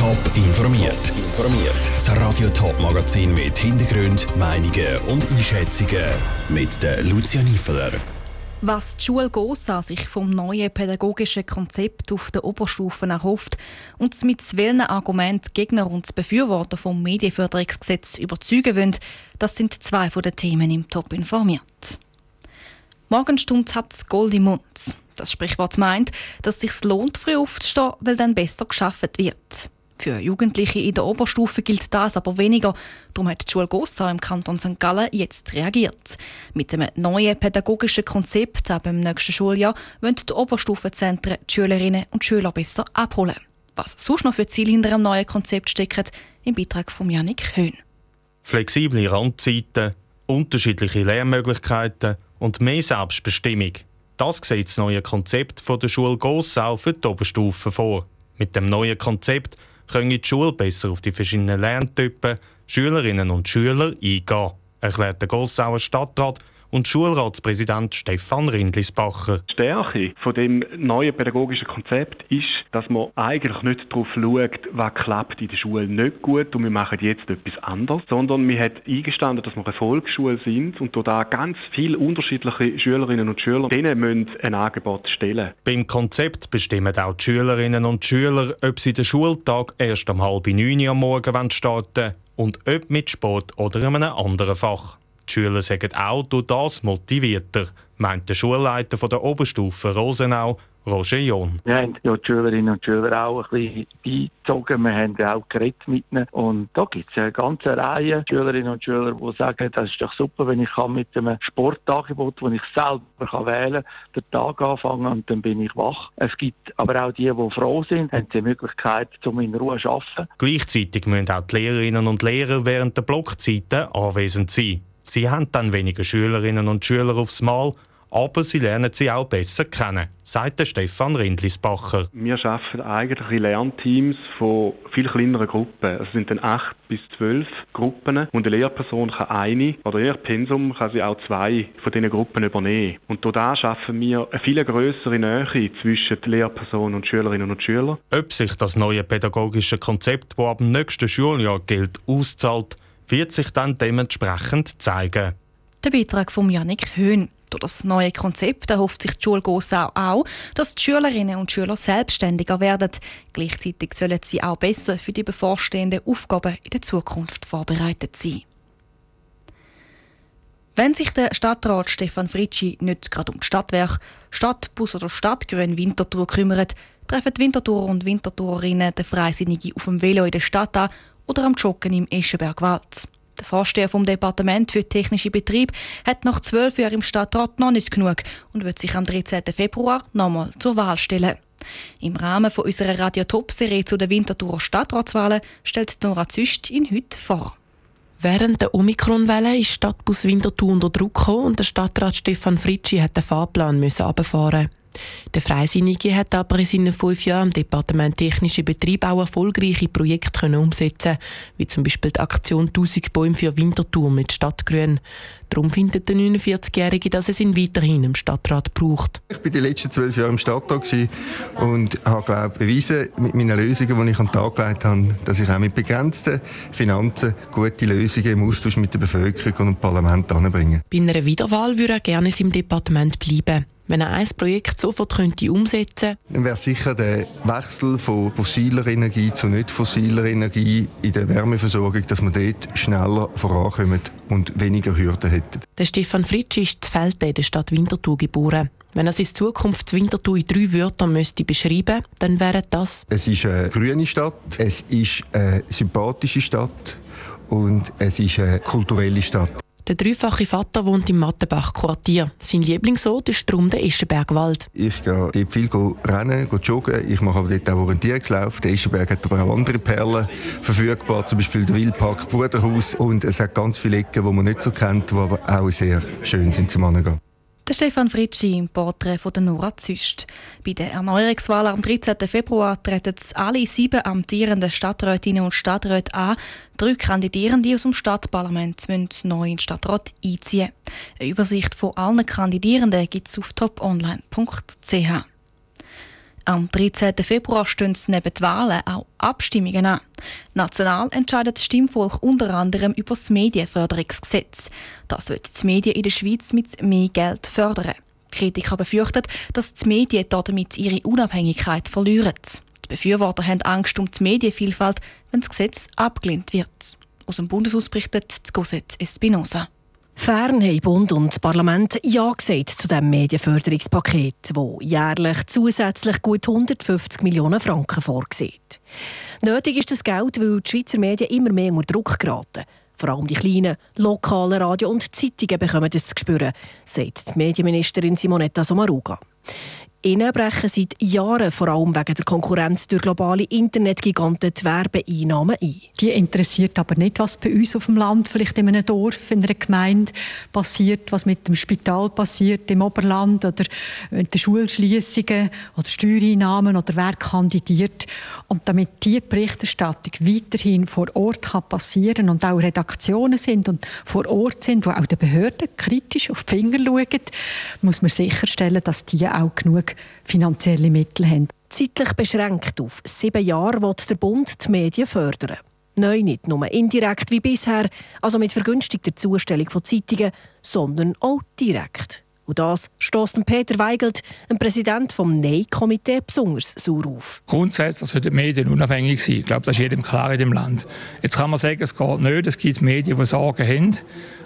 Top informiert. Informiert. Das Radio Top Magazin mit Hintergrund, Meinungen und Einschätzungen mit der Lucia Niefeler. Was die Schule Gossa sich vom neuen pädagogischen Konzept auf der Oberstufe erhofft und mit welchen Argumenten Gegner und Befürworter vom Medienförderungsgesetz überzeugen wollen, das sind zwei von den Themen im Top informiert. Morgenstund hat Gold im Mund. Das Sprichwort meint, dass es sich lohnt, früh aufzustehen, weil dann besser geschafft wird. Für Jugendliche in der Oberstufe gilt das aber weniger. Darum hat die Schule Gossau im Kanton St. Gallen jetzt reagiert. Mit einem neuen pädagogischen Konzept ab dem nächsten Schuljahr wollen die Oberstufenzentren die Schülerinnen und Schüler besser abholen. Was sonst noch für Ziele hinter einem neuen Konzept stecken, im Beitrag von Janik Höhn. Flexible Randzeiten, unterschiedliche Lernmöglichkeiten und mehr Selbstbestimmung. Das sieht das neue Konzept der Schule Gossau für die Oberstufe vor. Mit dem neuen Konzept können die Schule besser auf die verschiedenen Lerntypen, Schülerinnen und Schüler eingehen, erklärt der Gossauer Stadtrat und Schulratspräsident Stefan Rindlisbacher. Die Stärke von dem neuen pädagogischen Konzept ist, dass man eigentlich nicht darauf schaut, was klappt in der Schule nicht gut und wir machen jetzt etwas anderes, sondern wir hat eingestanden, dass wir eine Volksschule sind und da ganz viele unterschiedliche Schülerinnen und Schüler denen müssen ein Angebot stellen. Beim Konzept bestimmen auch die Schülerinnen und Schüler, ob sie den Schultag erst um halb neun am Morgen starten und ob mit Sport oder einem anderen Fach. Die Schüler sagen auch durch das motivierter, meint der Schulleiter von der Oberstufe Rosenau, Roger John. Wir haben ja die Schülerinnen und Schüler auch ein bisschen beizogen. Wir haben auch geredet mit ihnen. Und da gibt es eine ganze Reihe Schülerinnen und Schüler, die sagen, das ist doch super, wenn ich mit einem Sportangebot, das ich selber wählen kann, den Tag anfangen und dann bin ich wach. Es gibt aber auch die, die froh sind, haben die Möglichkeit, um in Ruhe zu arbeiten. Gleichzeitig müssen auch die Lehrerinnen und Lehrer während der Blockzeiten anwesend sein. Sie haben dann weniger Schülerinnen und Schüler aufs Mal, aber sie lernen sie auch besser kennen, sagt Stefan Rindlisbacher. Wir schaffen eigentlich Lernteams von viel kleineren Gruppen. Es sind dann acht bis zwölf Gruppen und eine Lehrperson kann eine oder ihr Pensum kann sie auch zwei von diesen Gruppen übernehmen. Und da schaffen wir eine viel größere Nähe zwischen Lehrperson und Schülerinnen und Schülern. Ob sich das neue pädagogische Konzept, das ab dem nächsten Schuljahr gilt, auszahlt, wird sich dann dementsprechend zeigen. Der Beitrag von Janik Höhn. Durch das neue Konzept erhofft sich die Schule Gossau auch, dass die Schülerinnen und Schüler selbstständiger werden. Gleichzeitig sollen sie auch besser für die bevorstehenden Aufgaben in der Zukunft vorbereitet sein. Wenn sich der Stadtrat Stefan Fritschi nicht gerade um die Stadtwerk, Stadtbus oder Stadtgrün Winterthur kümmert, treffen die Winterthurer und Winterthurerinnen den Freisinnigen auf dem Velo in der Stadt an oder am Joggen im Eschenbergwald. Der Vorsteher vom Departement für technische Betrieb hat nach zwölf Jahren im Stadtrat noch nicht genug und wird sich am 13. Februar nochmal zur Wahl stellen. Im Rahmen von unserer Radio-Top-Serie zu den Winterthurer Stadtratswahlen stellt Nora Züst ihn heute vor. Während der Omikron-Welle ist Stadtbus Winterthur unter Druck gekommen und der Stadtrat Stefan Fritschi hat den Fahrplan runterfahren der Freisinnige hat aber in seinen fünf Jahren im Departement Technische Betrieb auch erfolgreiche Projekte können umsetzen wie zum Beispiel die Aktion 1000 Bäume für Winterthur mit Stadtgrün. Darum findet der 49-Jährige, dass es ihn weiterhin im Stadtrat braucht. Ich war die letzten zwölf Jahre im Stadtrat und habe glaube bewiesen mit meinen Lösungen, die ich an den Tag gelegt habe, dass ich auch mit begrenzten Finanzen gute Lösungen im Austausch mit der Bevölkerung und dem Parlament anbringe. Bei einer Wiederwahl würde er gerne im Departement bleiben. Wenn er ein Projekt sofort könnte umsetzen könnte, dann wäre sicher der Wechsel von fossiler Energie zu nicht fossiler Energie in der Wärmeversorgung, dass wir dort schneller vorankommen und weniger Hürden hätten. Der Stefan Fritsch ist in Felte in der Stadt Winterthur geboren. Wenn er seine Zukunft Winterthur in drei Wörtern müsste beschreiben dann wäre das... Es ist eine grüne Stadt, es ist eine sympathische Stadt und es ist eine kulturelle Stadt. Der dreifache Vater wohnt im Mattenbach-Quartier. Sein Lieblingsort ist darum der Eschenbergwald. Ich gehe dort viel rennen, joggen. Ich mache aber dort auch Orientierungslauf. Der Eschenberg hat aber auch andere Perlen verfügbar, zum Beispiel der Wildpark Bruderhaus. Und es hat ganz viele Ecken, die man nicht so kennt, die aber auch sehr schön sind zum Angehen. Der Stefan Fritschi im Porträt von der Nora Züst. Bei der Erneuerungswahl am 13. Februar treten alle sieben amtierenden Stadträtinnen und Stadträte an. Drei Kandidierende aus dem Stadtparlament müssen neu in den Stadtrat einziehen. Eine Übersicht von allen Kandidierenden gibt es auf toponline.ch. Am 13. Februar stehen neben den Wahlen auch Abstimmungen an. National entscheidet das Stimmvolk unter anderem über das Medienförderungsgesetz. Das wird die Medien in der Schweiz mit mehr Geld fördern. Kritiker befürchten, dass die Medien damit ihre Unabhängigkeit verlieren. Die Befürworter haben Angst um die Medienvielfalt, wenn das Gesetz abgelehnt wird. Aus dem Bundeshaus berichtet Cosette Espinosa. Fern haben Bund und Parlament Ja gesagt zu dem Medienförderungspaket, das jährlich zusätzlich gut 150 Millionen Franken vorsieht. Nötig ist das Geld, weil die Schweizer Medien immer mehr unter Druck geraten. Vor allem die kleinen, lokalen Radio- und Zeitungen bekommen das zu spüren, sagt die Medienministerin Simonetta Sommaruga. Ihnen brechen seit Jahren vor allem wegen der Konkurrenz durch globale Internetgiganten die Werbeeinnahmen ein. Die interessiert aber nicht, was bei uns auf dem Land, vielleicht in einem Dorf, in einer Gemeinde passiert, was mit dem Spital passiert im Oberland oder mit den Schulschließungen oder Steuereinnahmen oder wer kandidiert. Und damit diese Berichterstattung weiterhin vor Ort kann passieren und auch Redaktionen sind und vor Ort sind, wo auch die Behörden kritisch auf die Finger schauen, muss man sicherstellen, dass die auch genug finanzielle Mittel haben. Zeitlich beschränkt auf sieben Jahre wird der Bund die Medien fördern. Neu nicht nur indirekt wie bisher, also mit vergünstigter Zustellung von Zeitungen, sondern auch direkt. Und das stößt Peter Weigelt, ein Präsident vom NEI-Komitee, besonders sauer auf. Grundsätzlich sollten die Medien unabhängig sein. Ich glaube, das ist jedem klar in dem Land. Jetzt kann man sagen, es geht nicht. Es gibt Medien, die Sorgen haben.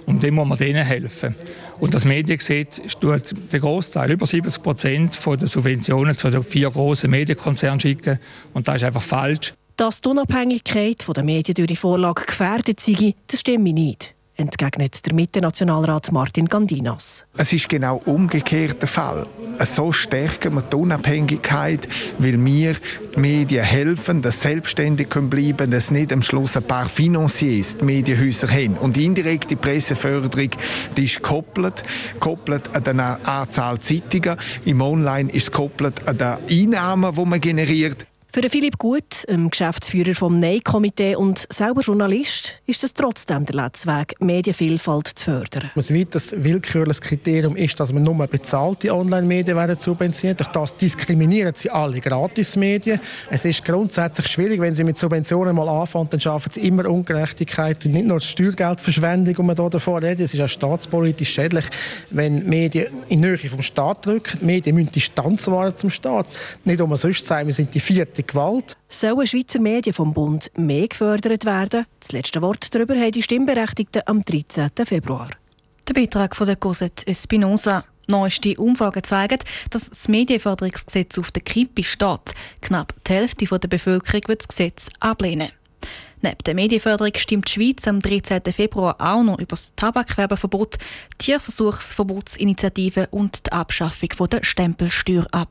Und dem muss man denen helfen. Und das Mediengesetz tut den Großteil, über 70 Prozent der Subventionen zu den vier großen Medienkonzernen schicken. Und das ist einfach falsch. Dass die Unabhängigkeit der Medien durch die Vorlage gefährdet sei, das stimmt nicht entgegnet der Mitte-Nationalrat Martin Gandinas. Es ist genau umgekehrt der Fall. So stärken wir die Unabhängigkeit, weil wir Medien helfen, dass selbstständig bleiben können, dass nicht am Schluss ein paar Financiers die Medienhäuser haben. Und die indirekte Presseförderung die ist gekoppelt, gekoppelt an der Anzahl Zeitungen. Im Online ist es gekoppelt an den Einnahmen, die man generiert. Für Philipp Gut, dem Geschäftsführer vom NEI-Komitee und selber Journalist, ist es trotzdem der letzte Weg, Medienvielfalt zu fördern. Ein weiteres willkürliches Kriterium ist, dass man nur bezahlte Online-Medien werden subventioniert. Durch das diskriminieren sie alle Gratis-Medien. Es ist grundsätzlich schwierig, wenn sie mit Subventionen mal anfangen, dann schaffen sie immer Ungerechtigkeit. Nicht nur die Steuergeldverschwendung, um man hier davor reden, es ist auch staatspolitisch schädlich, wenn Medien in Nähe vom Staat drücken. Die Medien müssen Distanz wahren zum Staat. Nicht umsonst sagen, wir sind die vierte Gewalt. Sollen Schweizer Medien vom Bund mehr gefördert werden? Das letzte Wort darüber haben die Stimmberechtigten am 13. Februar. Der Beitrag von der Cosette Espinosa. Neueste Umfragen zeigen, dass das Medienförderungsgesetz auf der Kippe steht. Knapp die Hälfte der Bevölkerung wird das Gesetz ablehnen. Neben der Medienförderung stimmt die Schweiz am 13. Februar auch noch über das Tabakwerbeverbot, Tierversuchsverbotsinitiative und die Abschaffung der Stempelsteuer ab.